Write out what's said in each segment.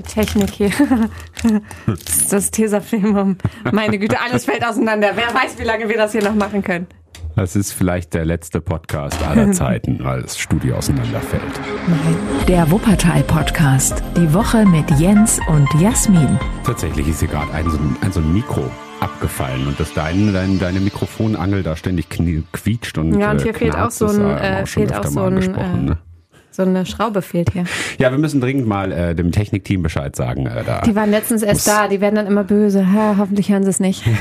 Die Technik hier. Das ist das Tesafilm. Meine Güte, alles fällt auseinander. Wer weiß, wie lange wir das hier noch machen können. Das ist vielleicht der letzte Podcast aller Zeiten, weil das Studio auseinanderfällt. Der Wuppertal-Podcast. Die Woche mit Jens und Jasmin. Tatsächlich ist hier gerade ein, so ein, ein, so ein Mikro abgefallen und dass dein, dein, deine Mikrofonangel da ständig quietscht und Ja, und hier äh, fehlt auch so ein, äh, auch schon fehlt auch so ein, angesprochen, äh, ne? So eine Schraube fehlt hier. Ja, wir müssen dringend mal äh, dem Technikteam Bescheid sagen. Äh, da. Die waren letztens erst da, die werden dann immer böse. Ha, hoffentlich hören sie es nicht.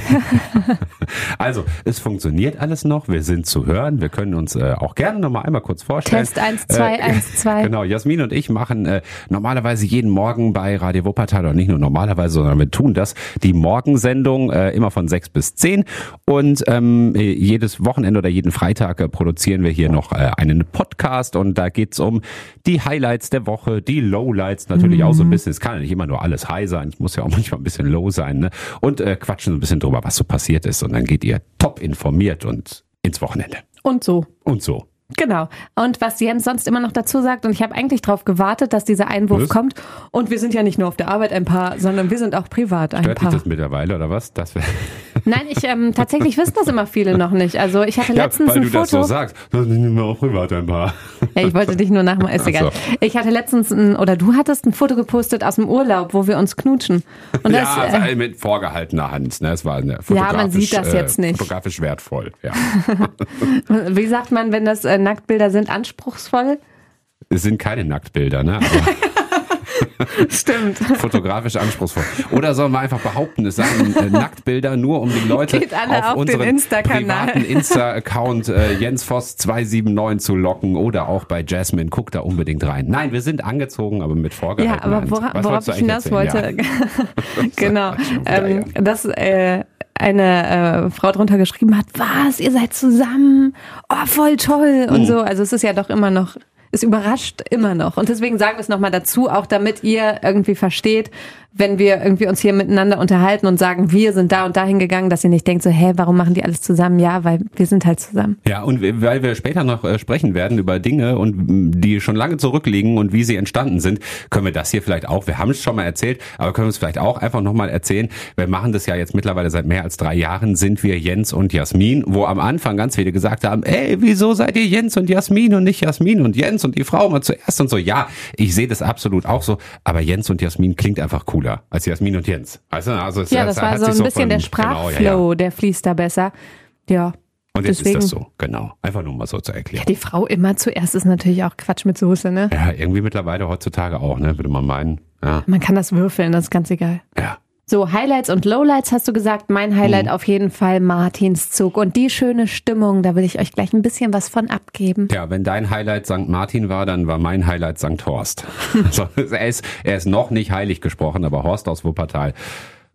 Also, es funktioniert alles noch. Wir sind zu hören. Wir können uns äh, auch gerne noch mal einmal kurz vorstellen. Test 1, 2, 1, 2. Genau, Jasmin und ich machen äh, normalerweise jeden Morgen bei Radio Wuppertal, oder nicht nur normalerweise, sondern wir tun das, die Morgensendung äh, immer von 6 bis 10. Und ähm, äh, jedes Wochenende oder jeden Freitag äh, produzieren wir hier noch äh, einen Podcast und da geht's um die Highlights der Woche, die Lowlights natürlich auch so ein bisschen. Es kann ja nicht immer nur alles high sein, es muss ja auch manchmal ein bisschen low sein. Ne? Und äh, quatschen so ein bisschen drüber, was so passiert ist. Und dann geht ihr top informiert und ins Wochenende. Und so. Und so. Genau. Und was Jens sonst immer noch dazu sagt, und ich habe eigentlich darauf gewartet, dass dieser Einwurf Was? kommt. Und wir sind ja nicht nur auf der Arbeit ein Paar, sondern wir sind auch privat ein Stört dich Paar. das mittlerweile oder was? Das Nein, ich ähm, tatsächlich wissen das immer viele noch nicht. Also ich hatte ja, letztens weil ein du das so sagst. Das sind immer auch privat ein paar. Ja, ich wollte dich nur nachmachen, ist egal. so. Ich hatte letztens ein, oder du hattest ein Foto gepostet aus dem Urlaub, wo wir uns knutschen. Und das, ja, äh, also mit vorgehaltener Hand. Ne? Es war eine Ja, man sieht das jetzt nicht. Fotografisch wertvoll. Ja. wie sagt man, wenn das äh, Nacktbilder sind, anspruchsvoll? es sind keine Nacktbilder, ne? Stimmt. fotografisch anspruchsvoll. Oder sollen wir einfach behaupten, es seien äh, Nacktbilder nur, um die Leute Geht alle auf den unseren Insta-Kanal. privaten Insta-Account äh, Jens Voss 279 zu locken oder auch bei Jasmine. Guck da unbedingt rein. Nein, wir sind angezogen, aber mit Ja, vorgehaltener aber wora, worauf ich hinaus wollte, genau, Quatsch, schon wieder, ähm, dass äh, eine äh, Frau drunter geschrieben hat, was, ihr seid zusammen, oh, voll toll Mhm. und so. Also es ist ja doch immer noch, es überrascht immer noch. Und deswegen sagen wir es nochmal dazu, auch damit ihr irgendwie versteht, wenn wir irgendwie uns hier miteinander unterhalten und sagen, wir sind da und dahin gegangen, dass ihr nicht denkt so, hä, warum machen die alles zusammen? Ja, weil wir sind halt zusammen. Ja, und weil wir später noch äh, sprechen werden über Dinge und die schon lange zurückliegen und wie sie entstanden sind, können wir das hier vielleicht auch, wir haben es schon mal erzählt, aber können wir es vielleicht auch einfach nochmal erzählen. Wir machen das ja jetzt mittlerweile seit mehr als drei Jahren, sind wir Jens und Jasmin, wo am Anfang ganz viele gesagt haben, ey, wieso seid ihr Jens und Jasmin und nicht Jasmin und Jens und die Frau mal zuerst und so. Ja, ich sehe das absolut auch so, aber Jens und Jasmin klingt einfach cooler als Jasmin und Jens. Also es, Ja, das war so ein bisschen von- der Genau, ja, Sprachflow, ja. der fließt da besser. Ja. Und jetzt Deswegen- ist das so, genau. Einfach nur mal so zu erklären. Die Frau immer zuerst ist natürlich auch Quatsch mit Soße, ne? Ja, irgendwie mittlerweile heutzutage auch, ne? Würde man meinen. Ja. Man kann das würfeln, das ist ganz egal. ja. So, Highlights und Lowlights hast du gesagt. Mein Highlight Mhm. auf jeden Fall Martinszug. Und die schöne Stimmung, da will ich euch gleich ein bisschen was von abgeben. Ja, wenn dein Highlight St. Martin war, dann war mein Highlight St. Horst. also, er, ist, er ist noch nicht heilig gesprochen, aber Horst aus Wuppertal.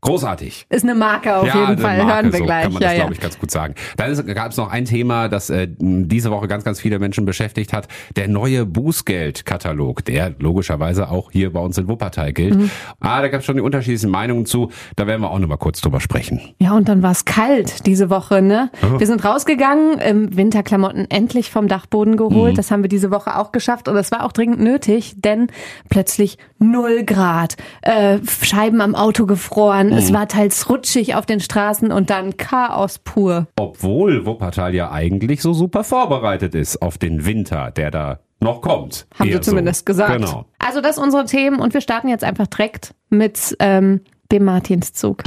Großartig. Ist eine Marke auf ja, jeden Fall. Marke, Hören wir so gleich. kann man ja, das, ja. glaube ich, ganz gut sagen. Dann gab es noch ein Thema, das äh, diese Woche ganz, ganz viele Menschen beschäftigt hat. Der neue Bußgeldkatalog, der logischerweise auch hier bei uns in Wuppertal gilt. Mhm. Ah, da gab es schon die unterschiedlichsten Meinungen zu. Da werden wir auch noch mal kurz drüber sprechen. Ja, und dann war es kalt diese Woche, ne? Oh. Wir sind rausgegangen, im Winterklamotten endlich vom Dachboden geholt. Mhm. Das haben wir diese Woche auch geschafft und das war auch dringend nötig, denn plötzlich null Grad, äh, Scheiben am Auto gefroren, es Mhm. war teils rutschig auf den Straßen und dann Chaos pur. Obwohl Wuppertal ja eigentlich so super vorbereitet ist auf den Winter, der da noch kommt. Haben sie zumindest so. gesagt. Genau. Also das sind unsere Themen und wir starten jetzt einfach direkt mit ähm, dem Martinszug.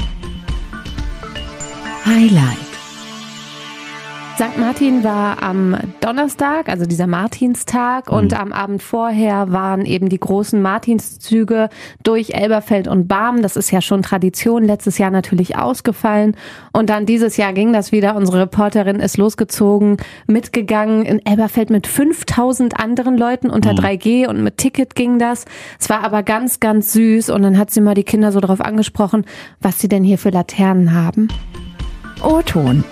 Highlight. St. Martin war am Donnerstag, also dieser Martinstag, und am Abend vorher waren eben die großen Martinszüge durch Elberfeld und Barm. Das ist ja schon Tradition, letztes Jahr natürlich ausgefallen. Und dann dieses Jahr ging das wieder. Unsere Reporterin ist losgezogen, mitgegangen in Elberfeld mit 5000 anderen Leuten unter 3G und mit Ticket ging das. Es war aber ganz, ganz süß. Und dann hat sie mal die Kinder so drauf angesprochen, was sie denn hier für Laternen haben. O-Ton.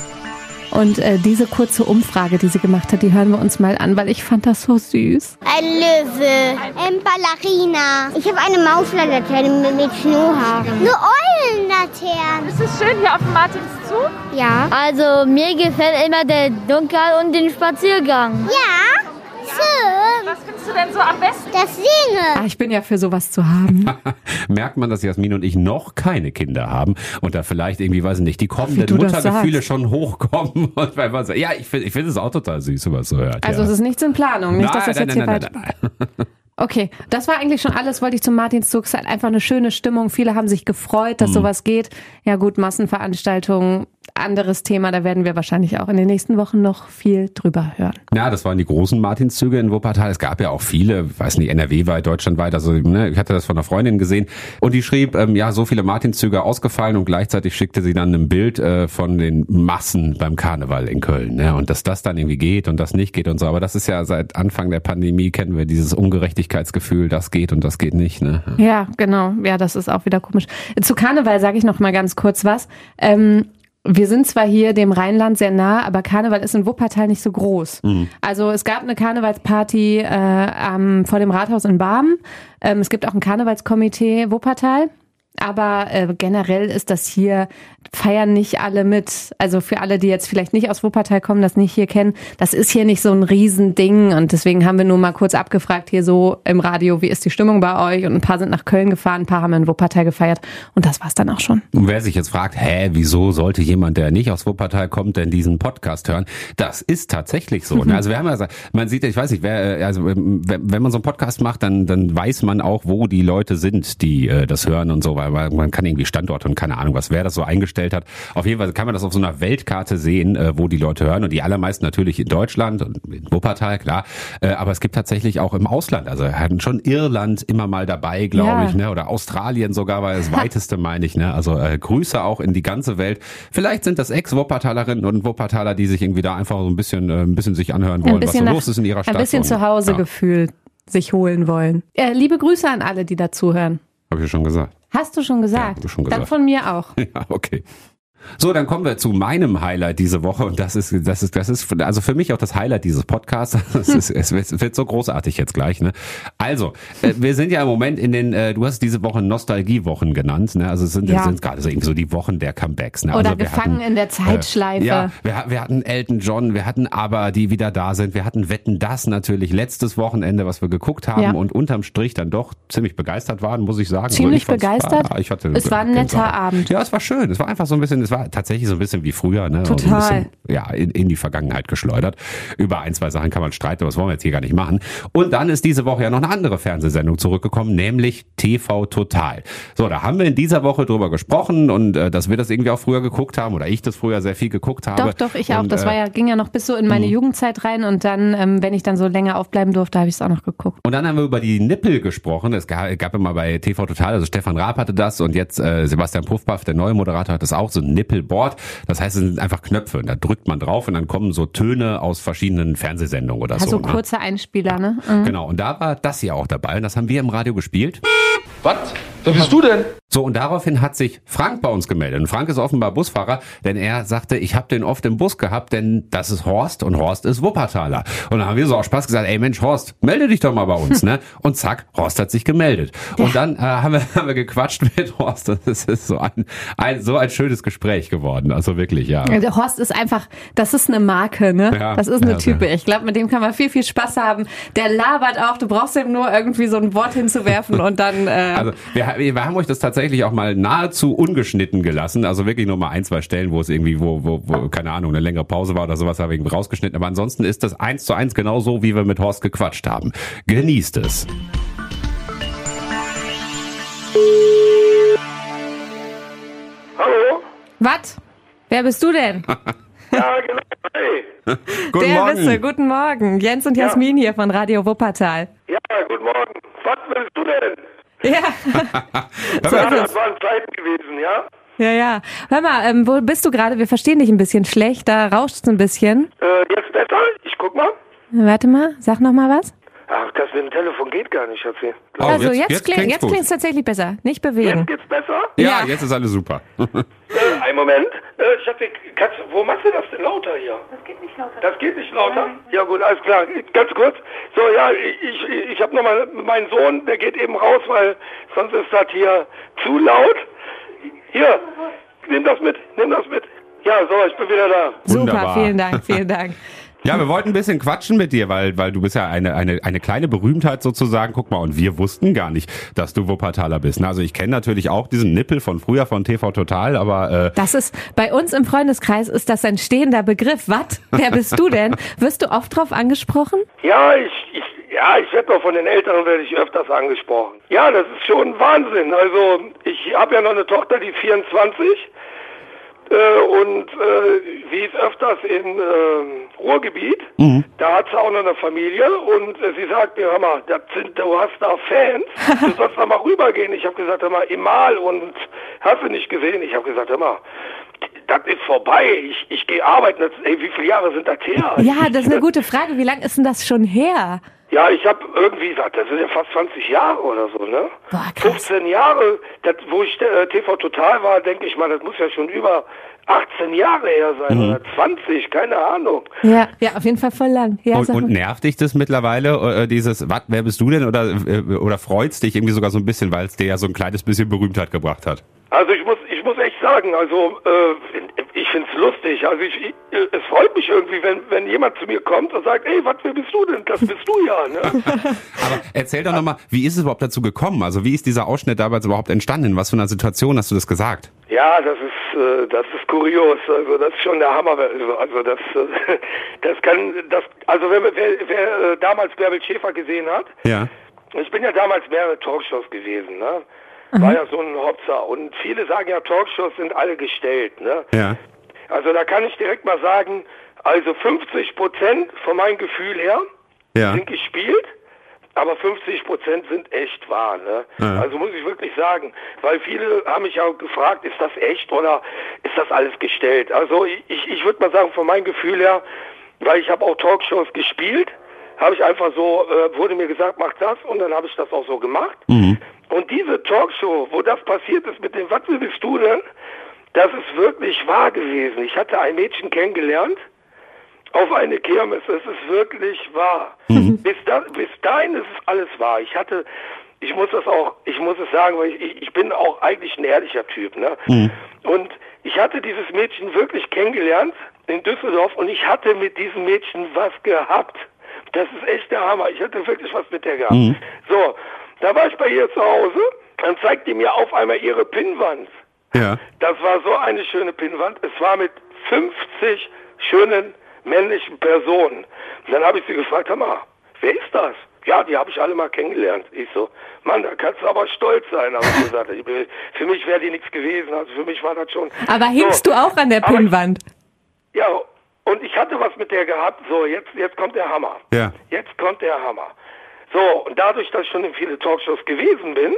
Und äh, diese kurze Umfrage, die sie gemacht hat, die hören wir uns mal an, weil ich fand das so süß. Ein Löwe. Ein Ballerina. Ich habe eine Mauslaterne mit, mit Schnurrhaaren. Eine Eulenlaterne. Ist es schön hier auf dem Martinszug? Ja. Also mir gefällt immer der Dunkel und den Spaziergang. Ja. Was findest du denn so am besten? Das Singe. Ah, ich bin ja für sowas zu haben. Merkt man, dass Jasmin und ich noch keine Kinder haben und da vielleicht irgendwie, weiß ich nicht, die kommenden Muttergefühle schon hochkommen. Und weil man sagt, ja, ich finde ich finde es auch total süß, wenn man es so hört. Also ja. es ist nichts in Planung, nicht, dass nein, das nein, jetzt hier nein, falsch... nein, nein, nein. Okay, das war eigentlich schon alles, wollte ich zum Martinszug. Es ist halt einfach eine schöne Stimmung. Viele haben sich gefreut, Mhm. dass sowas geht. Ja gut, Massenveranstaltungen, anderes Thema. Da werden wir wahrscheinlich auch in den nächsten Wochen noch viel drüber hören. Ja, das waren die großen Martinszüge in Wuppertal. Es gab ja auch viele, weiß nicht, NRW-weit, deutschlandweit. Also ne, ich hatte das von einer Freundin gesehen und die schrieb, ähm, ja, so viele Martinszüge ausgefallen und gleichzeitig schickte sie dann ein Bild äh, von den Massen beim Karneval in Köln. Ne? Und dass das dann irgendwie geht und das nicht geht und so. Aber das ist ja seit Anfang der Pandemie kennen wir dieses Ungerechtigkeitsgefühl, das geht und das geht nicht. Ne? Ja, genau. Ja, das ist auch wieder komisch. Zu Karneval sage ich noch mal ganz kurz was. Ähm, wir sind zwar hier dem Rheinland sehr nah, aber Karneval ist in Wuppertal nicht so groß. Also es gab eine Karnevalsparty äh, am, vor dem Rathaus in Barmen. Ähm, es gibt auch ein Karnevalskomitee Wuppertal. Aber äh, generell ist das hier, feiern nicht alle mit. Also für alle, die jetzt vielleicht nicht aus Wuppertal kommen, das nicht hier kennen, das ist hier nicht so ein Riesending. Und deswegen haben wir nur mal kurz abgefragt hier so im Radio, wie ist die Stimmung bei euch? Und ein paar sind nach Köln gefahren, ein paar haben in Wuppertal gefeiert. Und das war's dann auch schon. Und wer sich jetzt fragt, hä, wieso sollte jemand, der nicht aus Wuppertal kommt, denn diesen Podcast hören? Das ist tatsächlich so. ne? Also wir haben ja, gesagt, man sieht, ich weiß nicht, wer, äh, also ähm, wenn man so einen Podcast macht, dann, dann weiß man auch, wo die Leute sind, die äh, das hören und so, weil weil man kann irgendwie Standorte und keine Ahnung was, wer das so eingestellt hat. Auf jeden Fall kann man das auf so einer Weltkarte sehen, äh, wo die Leute hören und die allermeisten natürlich in Deutschland und in Wuppertal, klar. Äh, aber es gibt tatsächlich auch im Ausland, also hatten schon Irland immer mal dabei, glaube Ja. ich, ne? oder Australien sogar war das weiteste, meine ich. Ne? Also äh, Grüße auch in die ganze Welt. Vielleicht sind das Ex-Wuppertalerinnen und Wuppertaler, die sich irgendwie da einfach so ein bisschen, äh, ein bisschen sich anhören wollen, was so nach- los ist in ihrer Stadt. ein bisschen und, Zuhausegefühl sich holen wollen. Äh, liebe Grüße an alle, die dazuhören. Habe ich ja schon gesagt. Hast du schon gesagt? Ja, schon Dann gesagt. von mir auch. Ja, okay. So, dann kommen wir zu meinem Highlight diese Woche und das ist, das ist, das ist, also für mich auch das Highlight dieses Podcasts. Es, ist, es wird- so großartig jetzt gleich. Ne? Also, äh, wir sind ja im Moment in den, äh, du hast diese Woche Nostalgiewochen genannt. Ne? Also es sind, Ja. sind gerade so irgendwie so die Wochen der Comebacks. Ne? Oder also gefangen hatten, in der Zeitschleife. Äh, ja, wir, wir hatten Elton John, wir hatten aber die wieder da sind. Wir hatten Wetten das natürlich letztes Wochenende, was wir geguckt haben Ja. und unterm Strich dann doch ziemlich begeistert waren, muss ich sagen. Ziemlich Also ich begeistert? Ah, ich hatte Es war ein netter. Abend. Ja, es war schön. Es war einfach so ein bisschen, es war tatsächlich so ein bisschen wie früher, ne? Total. Ein bisschen, ja, in, in die Vergangenheit geschleudert. Über ein, zwei Sachen kann man streiten, aber das wollen wir jetzt hier gar nicht machen. Und dann ist diese Woche ja noch eine andere Fernsehsendung zurückgekommen, nämlich TV Total. So, da haben wir in dieser Woche drüber gesprochen und äh, dass wir das irgendwie auch früher geguckt haben oder ich das früher sehr viel geguckt habe. Doch, doch, ich auch. Und, Das äh, war ja, ging ja noch bis so in meine Jugendzeit rein und dann, ähm, wenn ich dann so länger aufbleiben durfte, habe ich es auch noch geguckt. Und dann haben wir über die Nippel gesprochen. Es gab, gab immer bei TV Total, also Stefan Raab hatte das und jetzt äh, Sebastian Puffpaff, der neue Moderator, hat das auch, so ein Nippelboard. Das heißt, es sind einfach Knöpfe und da drückt man drauf und dann kommen so Töne aus verschiedenen Fernsehsendungen oder Also so. ne? kurzer Einspieler, ne? Mhm. Genau, und da war das hier auch dabei und das haben wir im Radio gespielt. Was? Wer bist du denn? So, und daraufhin hat sich Frank bei uns gemeldet. Und Frank ist offenbar Busfahrer, denn er sagte, ich habe den oft im Bus gehabt, denn das ist Horst und Horst ist Wuppertaler. Und dann haben wir so aus Spaß gesagt, ey Mensch, Horst, melde dich doch mal bei uns, ne? Und zack, Horst hat sich gemeldet. Und dann äh, haben, wir, haben wir gequatscht mit Horst. Und es ist so ein, ein, so ein schönes Gespräch geworden. Also wirklich, ja. Der Horst ist einfach, das ist eine Marke, ne? Ja, das ist eine ja, Type. Ich glaube, mit dem kann man viel, viel Spaß haben. Der labert auch, du brauchst ihm nur irgendwie so ein Wort hinzuwerfen und dann. Äh, Also wir, wir haben euch das tatsächlich auch mal nahezu ungeschnitten gelassen. Also wirklich nur mal ein, zwei Stellen, wo es irgendwie, wo, wo, wo keine Ahnung, eine längere Pause war oder sowas, haben wir irgendwie rausgeschnitten. Aber ansonsten ist das eins zu eins genau so, wie wir mit Horst gequatscht haben. Genießt es. Hallo? was? Wer bist du denn? Ja, genau. Hey. Guten Der Morgen. Wisse, guten Morgen. Jens und Jasmin hier von Radio Wuppertal. Ja, guten Morgen. Was willst du denn? Ja, das waren Zeiten gewesen, ja? Ja, ja. Hör mal, ähm, wo bist du gerade? Wir verstehen dich ein bisschen schlecht. Da rauscht es ein bisschen. Äh, jetzt besser? Ich guck mal. Warte mal, sag noch mal was. Ach, das mit dem Telefon geht gar nicht, Schatzi. Oh, also jetzt- jetzt, kling, klingt es tatsächlich besser. Nicht bewegen. Jetzt geht's besser? Ja, Ja. jetzt ist alles super. Äh, einen Moment. Äh, Schatzi, kannst, wo machst du das denn lauter hier? Das geht nicht lauter. Das geht nicht lauter? Ja gut, alles klar. Ganz kurz. So, ja, ich, ich, ich habe nochmal meinen Sohn, der geht eben raus, weil sonst ist das hier zu laut. Hier, nimm das mit, nimm das mit. Ja, so, ich bin wieder da. Super, Wunderbar. vielen Dank, vielen Dank. Ja, wir wollten ein bisschen quatschen mit dir, weil, weil du bist ja eine, eine, eine kleine Berühmtheit sozusagen. Guck mal, und wir wussten gar nicht, dass du Wuppertaler bist. Also ich kenne natürlich auch diesen Nippel von früher von TV Total, aber äh, Das ist bei uns im Freundeskreis ist das ein stehender Begriff. Was? Wer bist du denn? Wirst du oft drauf angesprochen? Ja, ich, ich, ja, ich werde doch von den Eltern werde ich öfters angesprochen. Ja, das ist schon Wahnsinn. Also ich habe ja noch eine Tochter, die 24 äh, und äh, sie ist öfters in äh, Ruhrgebiet. Da hat sie auch noch eine Familie und äh, sie sagt mir, hör mal, sind, du hast da Fans, du sollst da mal rübergehen. Ich habe gesagt, hör mal, Emal und hast du nicht gesehen? Ich habe gesagt, hör mal, das ist vorbei. Ich, ich gehe arbeiten. Das, ey, wie viele Jahre sind das her? Ja, das ist eine gute Frage. Wie lange ist denn das schon her? Ja, ich habe irgendwie gesagt, das sind ja fast 20 Jahre oder so, ne? Boah, krass. 15 Jahre, das, wo ich äh, TV Total war, denke ich mal, das muss ja schon über 18 Jahre her sein oder 20, keine Ahnung. Ja, ja, auf jeden Fall voll lang. Ja, und, und nervt dich das mittlerweile, äh, dieses, was, wer bist du denn? Oder, äh, oder freut's dich irgendwie sogar so ein bisschen, weil es dir ja so ein kleines bisschen Berühmtheit gebracht hat? Also ich muss, muss echt sagen, also äh, ich find's lustig. Also ich, ich, es freut mich irgendwie, wenn, wenn jemand zu mir kommt und sagt, ey, was, wer bist du denn? Das bist du ja, ne? Aber erzähl doch nochmal, wie ist es überhaupt dazu gekommen? Also wie ist dieser Ausschnitt damals überhaupt entstanden? In was für einer Situation hast du das gesagt? Ja, das ist, äh, das ist kurios. Also das ist schon der Hammer. Also, also das, äh, das kann, das, also wer, wer, wer äh, damals Bärbel Schäfer gesehen hat, Ja. ich bin ja damals mehrere Talkshows gewesen, ne? War ja so ein Hopser. Und viele sagen ja, Talkshows sind alle gestellt, ne? Ja. Also da kann ich direkt mal sagen, also 50 Prozent von meinem Gefühl her Ja. sind gespielt, aber 50 Prozent sind echt wahr. Ne? Ja. Also muss ich wirklich sagen, weil viele haben mich ja gefragt, ist das echt oder ist das alles gestellt? Also ich, ich würde mal sagen, von meinem Gefühl her, weil ich habe auch Talkshows gespielt, habe ich einfach so, äh, wurde mir gesagt, mach das und dann habe ich das auch so gemacht. Und diese Talkshow, wo das passiert ist mit dem, was willst du denn? Das ist wirklich wahr gewesen. Ich hatte ein Mädchen kennengelernt auf eine Kirmes. Es ist wirklich wahr. Bis, da, bis dahin ist es alles wahr. Ich hatte, ich muss das auch, ich muss es sagen, weil ich, ich bin auch eigentlich ein ehrlicher Typ. Ne? Und ich hatte dieses Mädchen wirklich kennengelernt in Düsseldorf und ich hatte mit diesem Mädchen was gehabt. Das ist echt der Hammer. Ich hatte wirklich was mit der gehabt. So, da war ich bei ihr zu Hause, dann zeigte mir auf einmal ihre Pinnwand. Ja. Das war so eine schöne Pinnwand. Es war mit 50 schönen männlichen Personen. Und dann habe ich sie gefragt, hör mal, wer ist das? Ja, die habe ich alle mal kennengelernt. Ich so, Mann, da kannst du aber stolz sein, habe ich gesagt. Ich bin, für mich wäre die nichts gewesen. Also für mich war das schon. Aber hingst so. du auch an der ich- Pinnwand? Ja, und ich hatte was mit der gehabt. So, jetzt, jetzt kommt der Hammer. Ja. Jetzt kommt der Hammer. So, und dadurch, dass ich schon in viele Talkshows gewesen bin,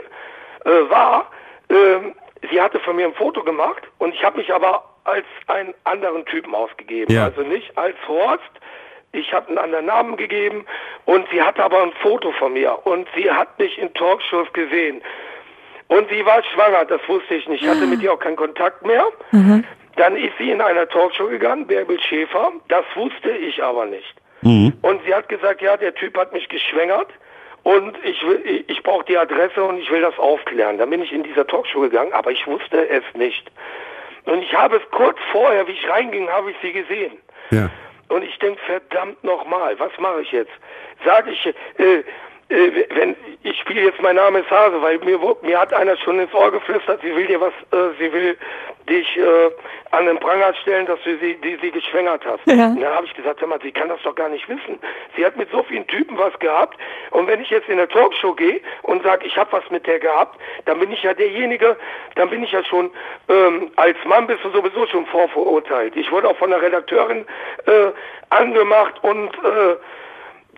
äh, war, ähm, sie hatte von mir ein Foto gemacht und ich habe mich aber als einen anderen Typen ausgegeben. Ja. Also nicht als Horst. Ich habe einen anderen Namen gegeben und sie hatte aber ein Foto von mir und sie hat mich in Talkshows gesehen. Und sie war schwanger, das wusste ich nicht. Ich hatte mit ihr auch keinen Kontakt mehr. Dann ist sie in einer Talkshow gegangen, Bärbel Schäfer. Das wusste ich aber nicht. Und sie hat gesagt, ja, der Typ hat mich geschwängert und ich will, ich, brauche die Adresse und ich will das aufklären. Dann bin ich in dieser Talkshow gegangen, aber ich wusste es nicht. Und ich habe es kurz vorher, wie ich reinging, habe ich sie gesehen. Ja. Und ich denke, verdammt nochmal, was mache ich jetzt? Sage ich, äh, wenn ich spiele jetzt mein Name ist Hase, weil mir mir hat einer schon ins Ohr geflüstert, sie will dir was, äh, sie will dich äh, an den Pranger stellen, dass du sie, die sie geschwängert hast. Ja. Und dann habe ich gesagt, hör mal, sie kann das doch gar nicht wissen. Sie hat mit so vielen Typen was gehabt und wenn ich jetzt in eine Talkshow gehe und sage, ich habe was mit der gehabt, dann bin ich ja derjenige, dann bin ich ja schon ähm, als Mann bist du sowieso schon vorverurteilt. Ich wurde auch von der Redakteurin äh, angemacht und äh,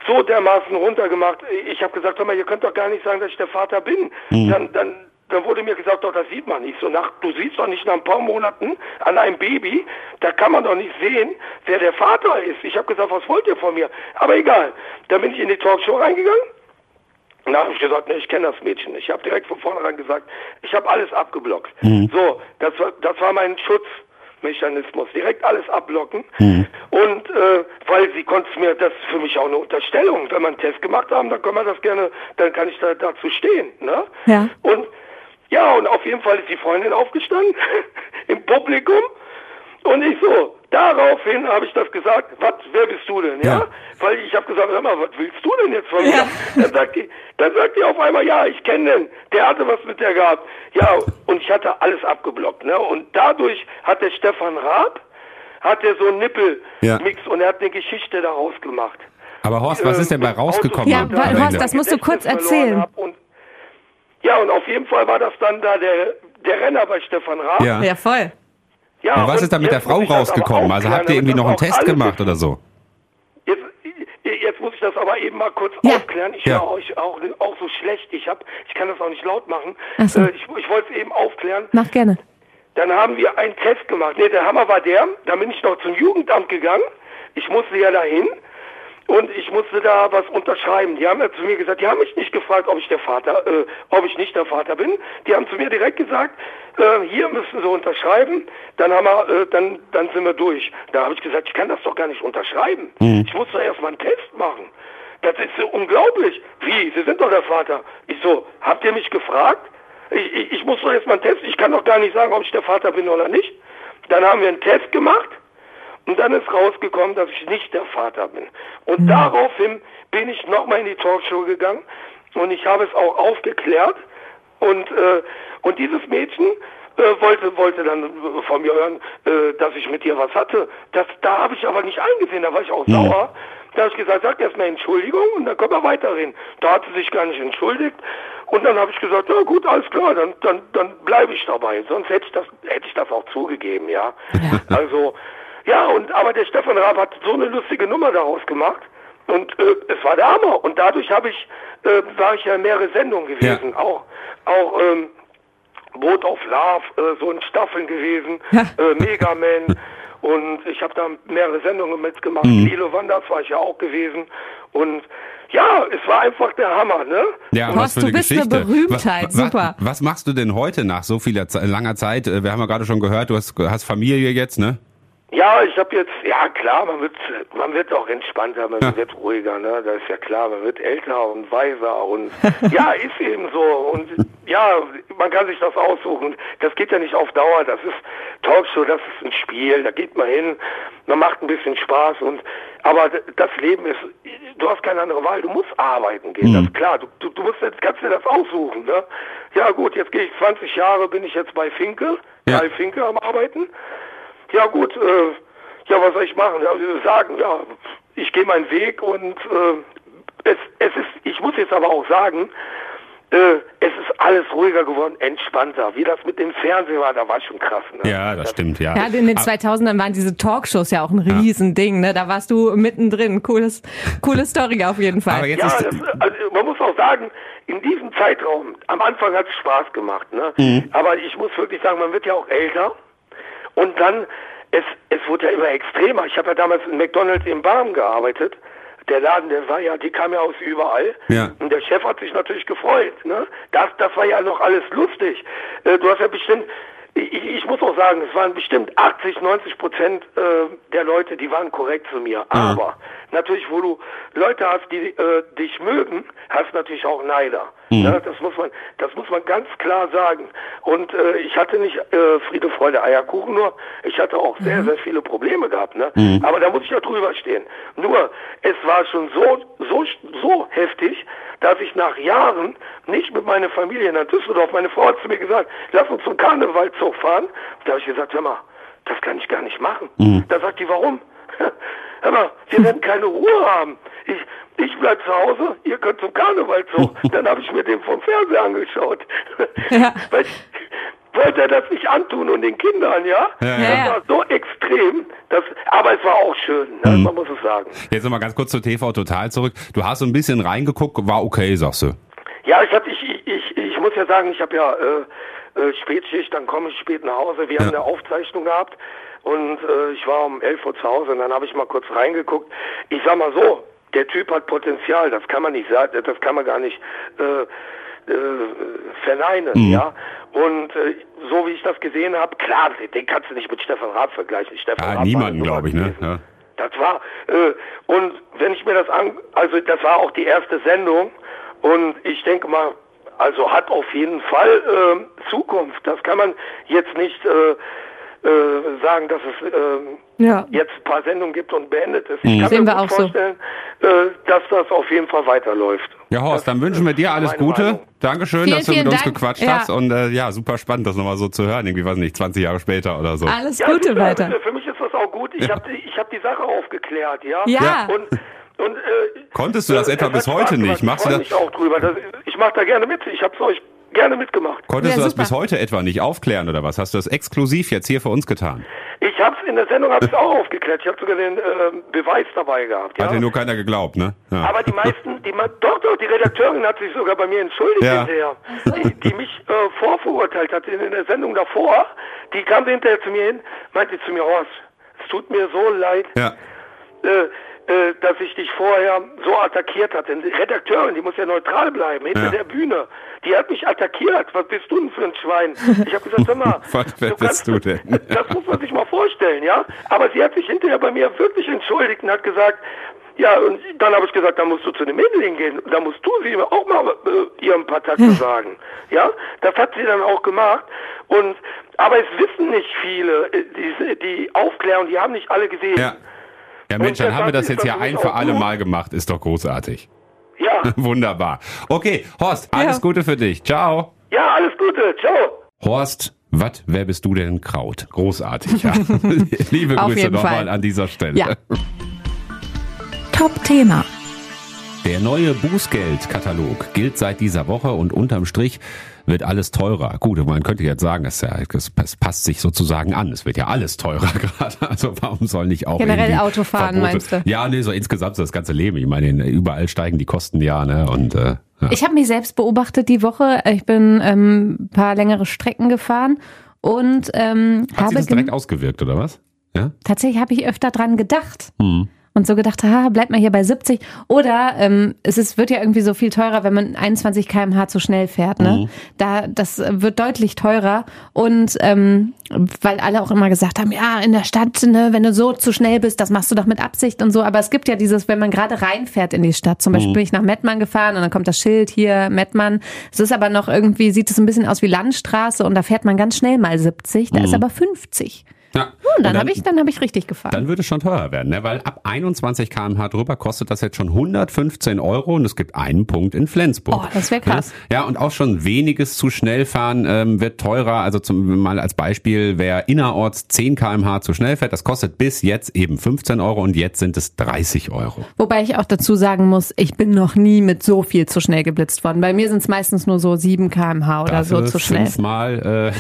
so dermaßen runtergemacht. Ich habe gesagt, hör mal, ihr könnt doch gar nicht sagen, dass ich der Vater bin. Dann, dann, dann wurde mir gesagt, doch, das sieht man nicht. So nach, du siehst doch nicht nach ein paar Monaten an einem Baby, da kann man doch nicht sehen, wer der Vater ist. Ich habe gesagt, was wollt ihr von mir? Aber egal. Dann bin ich in die Talkshow reingegangen. Und da habe ich gesagt, nee, ich kenne das Mädchen. Ich habe direkt von vornherein gesagt, ich habe alles abgeblockt. So, das war, das war mein Schutzmechanismus. Direkt alles abblocken. Und äh, weil sie konnte mir, das ist für mich auch eine Unterstellung. Wenn wir einen Test gemacht haben, dann können wir das gerne, dann kann ich da dazu stehen. Ne? Ja. Und ja, und auf jeden Fall ist die Freundin aufgestanden im Publikum. Und ich so, daraufhin habe ich das gesagt, was, wer bist du denn, ja? Ja. Weil ich habe gesagt, hör mal, was willst du denn jetzt von mir? Dann sagt die, dann sagt die auf einmal, ja, ich kenne den, der hatte was mit der gehabt. Ja, und ich hatte alles abgeblockt, ne? Und dadurch hat der Stefan Raab, hat er so einen Nippelmix und er hat eine Geschichte daraus gemacht. Aber Horst, was ist denn bei rausgekommen? Ja, Ende? Horst, das musst du kurz erzählen. Und, ja, und auf jeden Fall war das dann da der, der Renner bei Stefan Raab. ja. Ja, voll. Ja, Und was ist da mit der Frau rausgekommen? Also habt ihr irgendwie noch einen Test gemacht oder so? Jetzt, jetzt muss ich das aber eben mal kurz Ja. aufklären. Ich Ja. höre euch auch, auch so schlecht. Ich hab, ich kann das auch nicht laut machen. Ach so. Äh, ich ich wollte es eben aufklären. Mach gerne. Dann haben wir einen Test gemacht. Nee, der Hammer war der. Da bin ich noch zum Jugendamt gegangen. Ich musste ja dahin. Und ich musste da was unterschreiben. Die haben ja zu mir gesagt, die haben mich nicht gefragt, ob ich der Vater, äh, ob ich nicht der Vater bin. Die haben zu mir direkt gesagt, äh, hier müssen Sie unterschreiben, dann haben wir, äh, dann, dann sind wir durch. Da habe ich gesagt, ich kann das doch gar nicht unterschreiben. Ich muss doch erstmal einen Test machen. Das ist so unglaublich. Wie? Sie sind doch der Vater. Ich so, habt ihr mich gefragt? Ich, ich, ich muss doch erstmal einen Test. Ich kann doch gar nicht sagen, ob ich der Vater bin oder nicht. Dann haben wir einen Test gemacht. Und dann ist rausgekommen, dass ich nicht der Vater bin. Und daraufhin bin ich nochmal in die Talkshow gegangen und ich habe es auch aufgeklärt. Und, äh, und dieses Mädchen äh, wollte, wollte dann äh, von mir hören, äh, dass ich mit ihr was hatte. Das, da habe ich aber nicht eingesehen, da war ich auch sauer. Da habe ich gesagt, sag erstmal Entschuldigung und dann können wir weiterreden. Da hat sie sich gar nicht entschuldigt. Und dann habe ich gesagt, ja gut, alles klar, dann, dann, dann bleibe ich dabei. Sonst hätte ich das, hätte ich das auch zugegeben, ja. Also, ja, und aber der Stefan Raab hat so eine lustige Nummer daraus gemacht. Und äh, es war der Hammer. Und dadurch habe ich, äh, war ich ja mehrere Sendungen gewesen. Auch, auch ähm, Boat of Love, äh, so in Staffeln gewesen, äh, Megaman. Und ich habe da mehrere Sendungen mitgemacht. Lilo Wanders war ich ja auch gewesen. Und ja, es war einfach der Hammer, ne? Ja, Horst, was für eine du bist eine Geschichte. Berühmtheit, was, super. Was, was machst du denn heute nach so vieler langer Zeit? Äh, Wir haben ja gerade schon gehört, du hast, hast Familie jetzt, ne? Ja, ich habe jetzt, ja klar, man wird, man wird auch entspannter, man Ja. wird ruhiger, ne? Das ist ja klar, man wird älter und weiser und ja, ist eben so und ja, man kann sich das aussuchen. Das geht ja nicht auf Dauer, das ist Talkshow, das ist ein Spiel, da geht man hin, man macht ein bisschen Spaß und aber das Leben ist, du hast keine andere Wahl, du musst arbeiten gehen, das ist klar, du, du, du musst jetzt, kannst dir das aussuchen, ne? Ja gut, jetzt gehe ich 20 Jahre, bin ich jetzt bei Finke, Ja. bei Finke am Arbeiten. Ja gut, äh, ja, was soll ich machen? Ja, sagen, ja, ich gehe meinen Weg und äh, es, es ist, ich muss jetzt aber auch sagen, äh, es ist alles ruhiger geworden, entspannter. Wie das mit dem Fernsehen war, da war schon krass. Ne? Ja, das stimmt, ja. Ja, in den 2000ern waren diese Talkshows ja auch ein Riesending, ne? Da warst du mittendrin. Cooles, coole Story auf jeden Fall. Aber jetzt Ja, ist, das, also man muss auch sagen, in diesem Zeitraum, am Anfang hat es Spaß gemacht, ne? Mhm. Aber ich muss wirklich sagen, man wird ja auch älter und dann, es, es wurde ja immer extremer. Ich habe ja damals in McDonalds im Barm gearbeitet. Der Laden, der war ja, die kam ja aus überall. Ja. Und der Chef hat sich natürlich gefreut, ne? Das, das war ja noch alles lustig. Äh, du hast ja bestimmt, ich, ich muss auch sagen, es waren bestimmt 80, 90 Prozent äh, der Leute, die waren korrekt zu mir. Aber natürlich, wo du Leute hast, die äh, dich mögen, hast natürlich auch Neider. Ne? Das muss man, das muss man ganz klar sagen. Und äh, ich hatte nicht äh, Friede, Freude, Eierkuchen nur. Ich hatte auch sehr, sehr viele Probleme gehabt. Ne? Aber da muss ich ja drüber stehen. Nur, es war schon so, so, so heftig, dass ich nach Jahren nicht mit meiner Familie nach Düsseldorf, meine Frau hat zu mir gesagt, lass uns zum Karnevalzug fahren. Da habe ich gesagt, hör mal, das kann ich gar nicht machen. Da sagt die, warum? Hör mal, wir werden keine Ruhe haben. Ich, ich bleib zu Hause, ihr könnt zum Karnevalzug. Dann habe ich mir den vom Fernseher angeschaut. Ja. Weil ich wollte er das nicht antun und den Kindern, ja? Ja, das ja. war so extrem, dass, aber es war auch schön, ne? man muss es sagen. jetzt nochmal ganz kurz zu TV Total zurück. Du hast so ein bisschen reingeguckt, war okay, sagst du. Ja, ich, hab, ich, ich, ich, ich muss ja sagen, ich habe ja äh, äh, Spätschicht, dann komme ich spät nach Hause. Wir haben eine Aufzeichnung gehabt und äh, ich war um 11 Uhr zu Hause und dann habe ich mal kurz reingeguckt. Ich sag mal so, der Typ hat Potenzial, das kann man nicht sagen, das kann man gar nicht äh, äh, verneinen, ja. Und äh, so wie ich das gesehen habe, klar, den kannst du nicht mit Stefan Raab vergleichen. Stefan Ja, Raab niemanden, glaube ich, ne? Ja. Das war, äh, und wenn ich mir das an, also das war auch die erste Sendung und ich denke mal, also hat auf jeden Fall äh, Zukunft. Das kann man jetzt nicht, äh, äh, sagen, dass es äh, Ja. jetzt ein paar Sendungen gibt und beendet ist. Mhm. Ich kann Sehen mir wir gut auch so. vorstellen, äh, dass das auf jeden Fall weiterläuft. Ja, Horst, dann wünschen wir dir alles Gute. Meinung. Dankeschön, Vielen, dass du mit uns Dank. gequatscht Ja. hast. Und äh, ja, super spannend, das nochmal so zu hören. Irgendwie, weiß nicht, 20 Jahre später oder so. Alles Ja, Gute sicher, weiter. Für mich ist das auch gut. Ich habe die, ich hab die Sache aufgeklärt, ja. Ja. Und, und, äh, Konntest du das äh, etwa bis heute nicht? Machst du ich das- freu mich auch drüber. Das, ich mache da gerne mit. Ich habe es euch gerne mitgemacht. Konntest Ja, du das super. bis heute etwa nicht aufklären oder was? Hast du das exklusiv jetzt hier für uns getan? Ich habe es in der Sendung hab's auch aufgeklärt. Ich habe sogar den äh, Beweis dabei gehabt. Ja? Hat dir nur keiner geglaubt, ne? Ja. Aber die meisten, die, doch, doch, die Redakteurin hat sich sogar bei mir entschuldigt Ja. hinterher. Die, die mich äh, vorverurteilt hat in, in der Sendung davor, die kam hinterher zu mir hin, meinte zu mir, Horst, es tut mir so leid, ja. äh, äh, dass ich dich vorher so attackiert hatte. Die Redakteurin, die muss ja neutral bleiben, hinter Ja. der Bühne. Die hat mich attackiert. Was bist du denn für ein Schwein? Ich habe gesagt, sag mal, Was, wer bist du denn? das muss man sich mal vorstellen, ja? Aber sie hat sich hinterher bei mir wirklich entschuldigt und hat gesagt, ja, und dann habe ich gesagt, dann musst du zu den Mädchen gehen. Da musst du sie auch mal äh, ihr ein paar Takte sagen. Ja, das hat sie dann auch gemacht. Und aber es wissen nicht viele, äh, die, die Aufklärung, die haben nicht alle gesehen. Ja. Ja, Mensch, dann haben wir das jetzt ja ein für alle gut. Mal gemacht. Ist doch großartig. Ja, Wunderbar. Okay, Horst, alles Ja. Gute für dich. Ciao. ja, alles Gute. Ciao. Horst, was, wer bist du denn Kraut? Großartig, ja. Liebe Grüße nochmal an dieser Stelle. Ja. Top-Thema. Der neue Bußgeldkatalog gilt seit dieser Woche und unterm Strich wird alles teurer. Gut, man könnte jetzt sagen, es, ja, es passt sich sozusagen an. Es wird ja alles teurer gerade. Also warum soll nicht auch Generell Autofahren, Verbote- meinst du? Ja, nee, so insgesamt so das ganze Leben. Ich meine, überall steigen die Kosten ja, ne? Und äh, ja. Ich habe mich selbst beobachtet die Woche. Ich bin ähm, ein paar längere Strecken gefahren und ähm, hat sich habe das direkt ausgewirkt oder was? Ja. tatsächlich habe ich öfter dran gedacht. Hm. Und so gedacht, ha, bleibt mal hier bei 70. Oder ähm, es ist, wird ja irgendwie so viel teurer, wenn man 21 km/h zu schnell fährt. Ne? Mhm. Da, das wird deutlich teurer. Und ähm, weil alle auch immer gesagt haben, ja, in der Stadt, ne, wenn du so zu schnell bist, das machst du doch mit Absicht und so. Aber es gibt ja dieses, wenn man gerade reinfährt in die Stadt. Zum Mhm. Beispiel bin ich nach Mettmann gefahren und dann kommt das Schild hier, Mettmann. Es ist aber noch irgendwie, sieht es ein bisschen aus wie Landstraße und da fährt man ganz schnell mal 70. Da ist aber 50. ja. Und dann, habe ich, dann habe ich richtig gefahren. Dann würde es schon teurer werden, ne? weil ab 21 km/h drüber kostet das jetzt schon 115 Euro und es gibt einen Punkt in Flensburg. Oh, das wär krass. Ja, und auch schon weniges zu schnell fahren ähm, wird teurer. Also zum mal als Beispiel, wer innerorts 10 km/h zu schnell fährt, das kostet bis jetzt eben 15 Euro und jetzt sind es 30 Euro. Wobei ich auch dazu sagen muss, ich bin noch nie mit so viel zu schnell geblitzt worden. Bei mir sind es meistens nur so 7 km/h oder so Dafür zu schnell. Fünfmal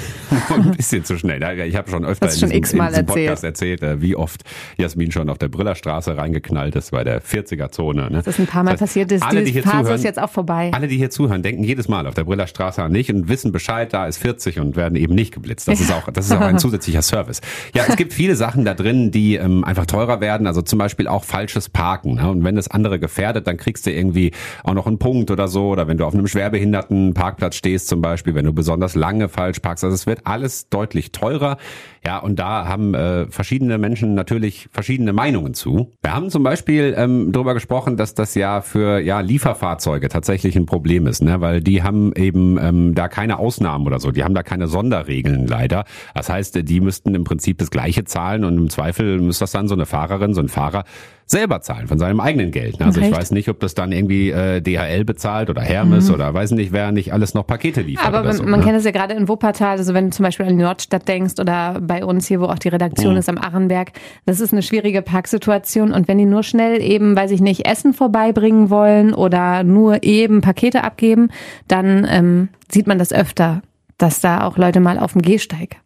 äh, ein bisschen zu schnell. Ich habe schon öfter Hast in schon x-mal Podcast erzählt, äh, wie oft Jasmin schon auf der Brillerstraße reingeknallt ist bei der 40er-Zone. Ne? Das ist ein paar Mal Das heißt, passiert. Das, alle, die hier Phase zuhören, ist jetzt auch vorbei. Alle, die hier zuhören, denken jedes Mal auf der Brillerstraße an nicht und wissen Bescheid, da ist 40 und werden eben nicht geblitzt. Das ist auch, das ist auch ein zusätzlicher Service. Ja, es gibt viele Sachen da drin, die ähm, einfach teurer werden. Also zum Beispiel auch falsches Parken. Ne? Und wenn das andere gefährdet, dann kriegst du irgendwie auch noch einen Punkt oder so. Oder wenn du auf einem schwerbehinderten Parkplatz stehst zum Beispiel, wenn du besonders lange falsch parkst. Also es wird alles deutlich teurer. Ja, und da haben äh, verschiedene Menschen natürlich verschiedene Meinungen zu. Wir haben zum Beispiel ähm, darüber gesprochen, dass das ja für ja Lieferfahrzeuge tatsächlich ein Problem ist, ne? weil die haben eben ähm, da keine Ausnahmen oder so. Die haben da keine Sonderregeln leider. Das heißt, die müssten im Prinzip das Gleiche zahlen und im Zweifel müsste das dann so eine Fahrerin, so ein Fahrer selber zahlen von seinem eigenen Geld. Also ich Echt? weiß nicht, ob das dann irgendwie äh, DHL bezahlt oder Hermes oder weiß nicht, wer nicht alles noch Pakete liefert. Aber man, so, man ne? kennt es ja gerade in Wuppertal, also wenn du zum Beispiel an die Nordstadt denkst oder bei uns hier, wo auch die Redaktion Mhm. ist am Arrenberg, das ist eine schwierige Parksituation und wenn die nur schnell eben, weiß ich nicht, Essen vorbeibringen wollen oder nur eben Pakete abgeben, dann ähm, sieht man das öfter, dass da auch Leute mal auf dem Gehsteig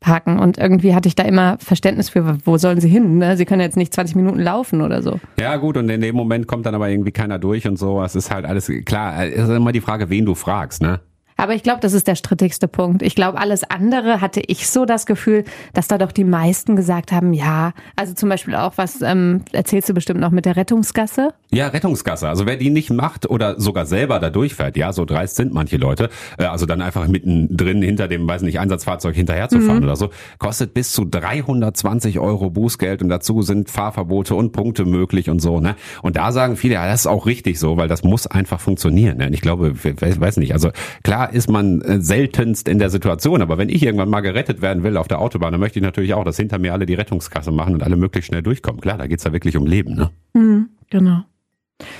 parken und irgendwie hatte ich da immer Verständnis für, wo sollen sie hin? Ne? Sie können jetzt nicht 20 Minuten laufen oder so. Ja, gut, und in dem Moment kommt dann aber irgendwie keiner durch und so. Es ist halt alles klar. Es ist immer die Frage, wen du fragst, ne? Aber ich glaube, das ist der strittigste Punkt. Ich glaube, alles andere hatte ich so das Gefühl, dass da doch die meisten gesagt haben, ja. Also zum Beispiel auch, was ähm, erzählst du bestimmt noch mit der Rettungsgasse? Ja, Rettungsgasse. Also wer die nicht macht oder sogar selber da durchfährt, ja, so dreist sind manche Leute, äh, also dann einfach mittendrin hinter dem, weiß nicht, Einsatzfahrzeug hinterherzufahren mhm. oder so, kostet bis zu 320 Euro Bußgeld und dazu sind Fahrverbote und Punkte möglich und so, ne? Und da sagen viele, ja, das ist auch richtig so, weil das muss einfach funktionieren. Ne? Und ich glaube, weiß nicht, also klar ist man äh, seltenst in der Situation, aber wenn ich irgendwann mal gerettet werden will auf der Autobahn, dann möchte ich natürlich auch, dass hinter mir alle die Rettungskasse machen und alle möglichst schnell durchkommen. Klar, da geht's ja wirklich um Leben, ne? Mhm, genau.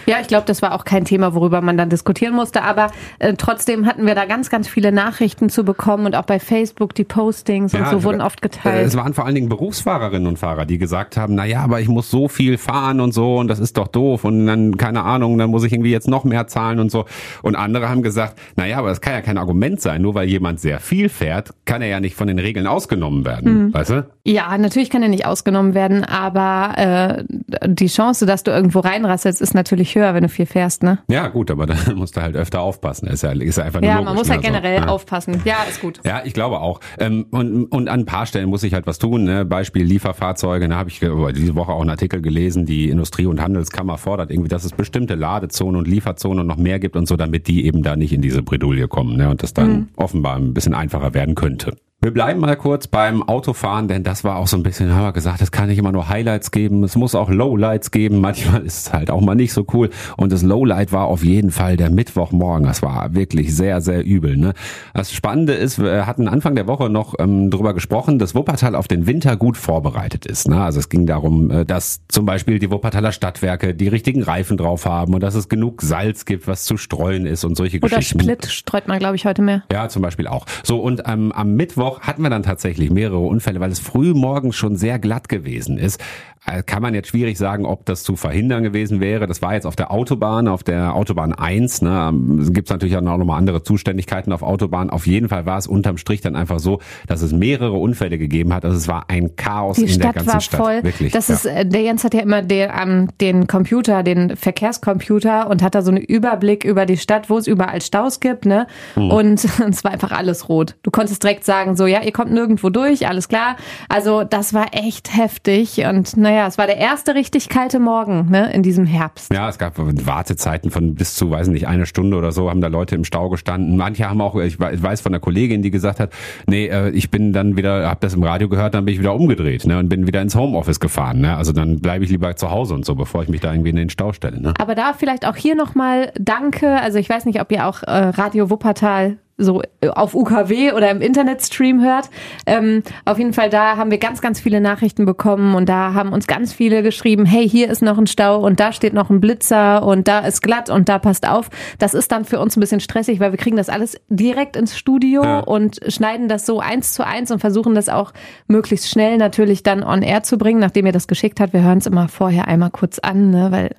Ja, ich glaube, das war auch kein Thema, worüber man dann diskutieren musste, aber äh, trotzdem hatten wir da ganz, ganz viele Nachrichten zu bekommen und auch bei Facebook die Postings ja, und so wurden oft geteilt. Es waren vor allen Dingen Berufsfahrerinnen und Fahrer, die gesagt haben, na ja, aber ich muss so viel fahren und so und das ist doch doof und dann, keine Ahnung, dann muss ich irgendwie jetzt noch mehr zahlen und so. Und andere haben gesagt, na ja, aber das kann ja kein Argument sein, nur weil jemand sehr viel fährt, kann er ja nicht von den Regeln ausgenommen werden, mhm. weißt du? Ja, natürlich kann er nicht ausgenommen werden, aber äh, die Chance, dass du irgendwo reinrasselst, ist natürlich höher, wenn du viel fährst, ne? Ja, gut, aber dann musst du halt öfter aufpassen. Ist ja, ist ja einfach Ja, logisch, man muss halt ne? generell so. aufpassen. Ja, ist gut. Ja, ich glaube auch. Ähm, und, und an ein paar Stellen muss ich halt was tun. Ne? Beispiel Lieferfahrzeuge. Da habe ich diese Woche auch einen Artikel gelesen. Die Industrie- und Handelskammer fordert irgendwie, dass es bestimmte Ladezonen und Lieferzonen und noch mehr gibt und so, damit die eben da nicht in diese Bredouille kommen. Ne? Und das dann mhm. offenbar ein bisschen einfacher werden könnte. Wir bleiben mal kurz beim Autofahren, denn das war auch so ein bisschen, haben wir gesagt, es kann nicht immer nur Highlights geben, es muss auch Lowlights geben. Manchmal ist es halt auch mal nicht so cool. Und das Lowlight war auf jeden Fall der Mittwochmorgen. Das war wirklich sehr, sehr übel. Ne? Das Spannende ist, wir hatten Anfang der Woche noch ähm, darüber gesprochen, dass Wuppertal auf den Winter gut vorbereitet ist. Ne? Also es ging darum, äh, dass zum Beispiel die Wuppertaler Stadtwerke die richtigen Reifen drauf haben und dass es genug Salz gibt, was zu streuen ist und solche Oder Geschichten. Split streut man, glaube ich, heute mehr. Ja, zum Beispiel auch. So, und ähm, am Mittwoch Mittwoch hatten wir dann tatsächlich mehrere Unfälle, weil es früh morgens schon sehr glatt gewesen ist. Äh, kann man jetzt schwierig sagen, ob das zu verhindern gewesen wäre. Das war jetzt auf der Autobahn, auf der Autobahn 1. Ne, ähm, gibt es natürlich auch noch mal andere Zuständigkeiten auf Autobahn. Auf jeden Fall war es unterm Strich dann einfach so, dass es mehrere Unfälle gegeben hat. Also es war ein Chaos Die in Stadt der ganzen war Stadt. voll. Wirklich. Das ja. ist, äh, der Jens hat ja immer den, ähm, den Computer, den Verkehrscomputer und hat da so einen Überblick über die Stadt, wo es überall Staus gibt, ne? Hm. Und es war einfach alles rot. Du konntest direkt sagen, so, ja, ihr kommt nirgendwo durch, alles klar. Also das war echt heftig und naja, es war der erste richtig kalte Morgen, ne, in diesem Herbst. Ja, es gab Wartezeiten von bis zu, weiß nicht, eine Stunde oder so, haben da Leute im Stau gestanden. Manche haben auch, ich weiß von einer Kollegin, die gesagt hat, nee, äh, ich bin dann wieder, hab das im Radio gehört, dann bin ich wieder umgedreht, ne, und bin wieder ins Homeoffice gefahren, ne. Also dann bleibe ich lieber zu Hause und so, bevor ich mich da irgendwie in den Stau stelle, ne. Aber da vielleicht auch hier nochmal Danke. Also ich weiß nicht, ob ihr auch äh, Radio Wuppertal so äh, auf UKW oder im Internetstream hört. Ähm, auf jeden Fall, da haben wir ganz, ganz viele Nachrichten bekommen und da haben uns ganz viele geschrieben, hey, hier ist noch ein Stau und da steht noch ein Blitzer und da ist glatt und da passt auf. Das ist dann für uns ein bisschen stressig, weil wir kriegen das alles direkt ins Studio Ja. und schneiden das so eins zu eins und versuchen das auch möglichst schnell natürlich dann on air zu bringen, nachdem ihr das geschickt habt. Wir hören es immer vorher einmal kurz an, ne, weil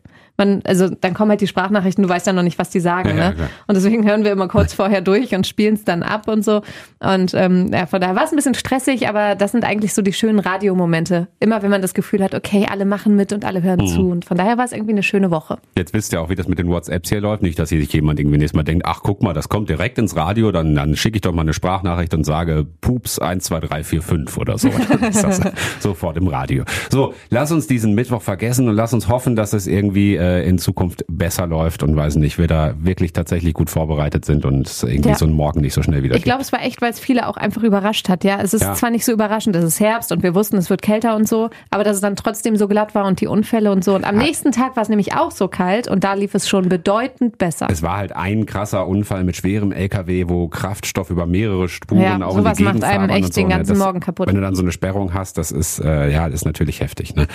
man, also dann kommen halt die Sprachnachrichten, du weißt ja noch nicht, was die sagen, Ja, ja, ne? klar. Und deswegen hören wir immer kurz vorher durch und spielen es dann ab und so. Und ähm, ja, von daher war es ein bisschen stressig, aber das sind eigentlich so die schönen Radiomomente. Immer wenn man das Gefühl hat, okay, alle machen mit und alle Mhm. hören zu. Und von daher war es irgendwie eine schöne Woche. Jetzt wisst ihr auch, wie das mit den WhatsApps hier läuft. Nicht, dass hier sich jemand irgendwie nächstes Mal denkt, ach guck mal, das kommt direkt ins Radio, dann, dann schicke ich doch mal eine Sprachnachricht und sage Pups 1, 2, 3, 4, 5 oder so. Dann ist das sofort im Radio. So, lass uns diesen Mittwoch vergessen und lass uns hoffen, dass es irgendwie äh, in Zukunft besser läuft und weiß nicht, wir da wirklich tatsächlich gut vorbereitet sind und irgendwie Ja. so einen Morgen nicht so schnell wieder Ich glaube, es war echt, weil es viele auch einfach überrascht hat. Ja, es ist Ja. zwar nicht so überraschend, es ist Herbst und wir wussten, es wird kälter und so, aber dass es dann trotzdem so glatt war und die Unfälle und so. Und am nächsten Tag war es nämlich auch so kalt und da lief es schon bedeutend besser. Es war halt ein krasser Unfall mit schwerem LKW, wo Kraftstoff über mehrere Spuren Ja, auch sowas in die macht einem echt so, den ne? ganzen das, Morgen kaputt. Wenn du dann so eine Sperrung hast, das ist äh, ja, das ist natürlich heftig. Ne?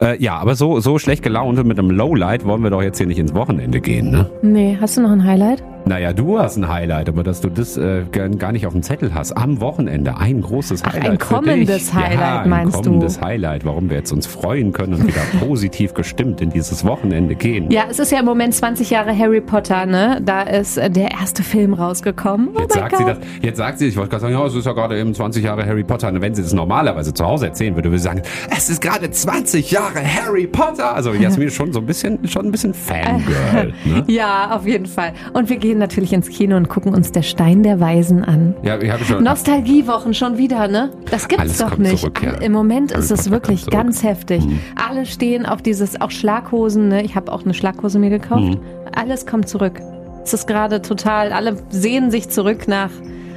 Äh, ja, aber so so schlecht gelaunt und mit einem Lowlight wollen wir doch jetzt hier nicht ins Wochenende gehen. Ne? Nee, hast du noch ein Highlight? Naja, du hast ein Highlight, aber dass du das äh, gar nicht auf dem Zettel hast. Am Wochenende ein großes Ach, ein Highlight. für kommendes. Highlight, ja, ein meinst du? kommendes Highlight, warum wir jetzt uns freuen können und wieder positiv gestimmt in dieses Wochenende gehen. Ja, es ist ja im Moment 20 Jahre Harry Potter, ne? Da ist äh, der erste Film rausgekommen. Oh Jetzt sagt, sie das, jetzt sagt sie, ich wollte gerade sagen, ja, es ist ja gerade eben 20 Jahre Harry Potter. Und wenn sie das normalerweise zu Hause erzählen würde, würde sie sagen, es ist gerade 20 Jahre Harry Potter. Also Jasmin ist schon so ein bisschen, schon ein bisschen Fangirl. Ne? Ja, auf jeden Fall. Und wir gehen natürlich ins Kino und gucken uns Der Stein der Weisen an. Ja, ich habe schon. Nostalgiewochen schon wieder, ne? Das gibt's Alles doch nicht. zurück, ja. Im Moment Alles ist es wirklich ganz heftig. Mhm. Alle stehen auf dieses, auch Schlaghosen, ne? Ich habe auch eine Schlaghose mir gekauft. Mhm. Alles kommt zurück. Es ist gerade total, alle sehen sich zurück nach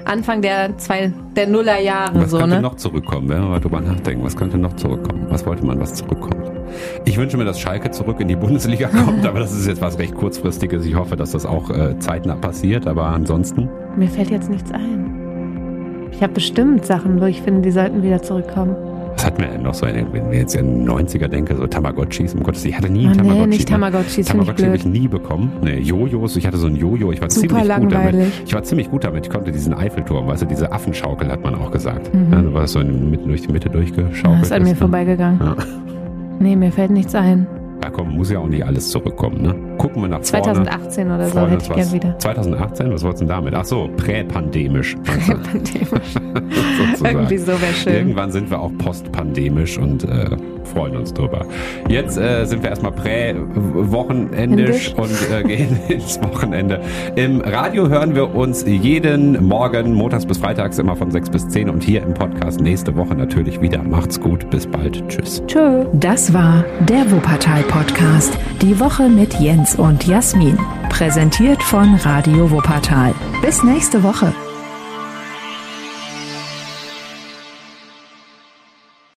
Anfang der zwei, der Nullerjahre, Was so, könnte ne? noch zurückkommen, wenn wir mal drüber nachdenken? Was könnte noch zurückkommen? Was wollte man, was zurückkommt? Ich wünsche mir, dass Schalke zurück in die Bundesliga kommt, aber das ist jetzt was recht kurzfristiges. Ich hoffe, dass das auch äh, zeitnah passiert, aber ansonsten. Mir fällt jetzt nichts ein. Ich habe bestimmt Sachen, wo ich finde, die sollten wieder zurückkommen. Was hat mir denn noch so, wenn ich jetzt an die 90er denke, so Tamagotchis, um Gottes Willen, ich hatte nie Oh, nee, Tamagotchi. nicht ne? Tamagotchis, Tamagotchi habe ich nie bekommen. Nee, Jojos, ich hatte so ein Jojo, ich war Super ziemlich gut damit. langweilig. Ich war ziemlich gut damit, ich konnte diesen Eiffelturm, weißt du, diese Affenschaukel hat man auch gesagt. Mhm. Ja, du warst so in, mitten durch die Mitte durchgeschaukelt. Das ist an mir ne? vorbeigegangen. Ja. Nee, mir fällt nichts ein. Ja, komm, muss ja auch nicht alles zurückkommen, ne? Gucken wir nach vorne. 2018 oder so hätte ich gern wieder. 2018, was wollt's denn damit? Ach so, präpandemisch. du? Sozusagen. Irgendwie so wäre schön. Irgendwann sind wir auch postpandemisch und äh, freuen uns drüber. Jetzt äh, sind wir erstmal prä-wochenendisch und äh, gehen ins Wochenende. Im Radio hören wir uns jeden Morgen, montags bis freitags, immer von 6 bis 10 und hier im Podcast nächste Woche natürlich wieder. Macht's gut, bis bald. Tschüss. Tschö. Das war der Wuppertal-Podcast. Die Woche mit Jens und Jasmin. Präsentiert von Radio Wuppertal. Bis nächste Woche.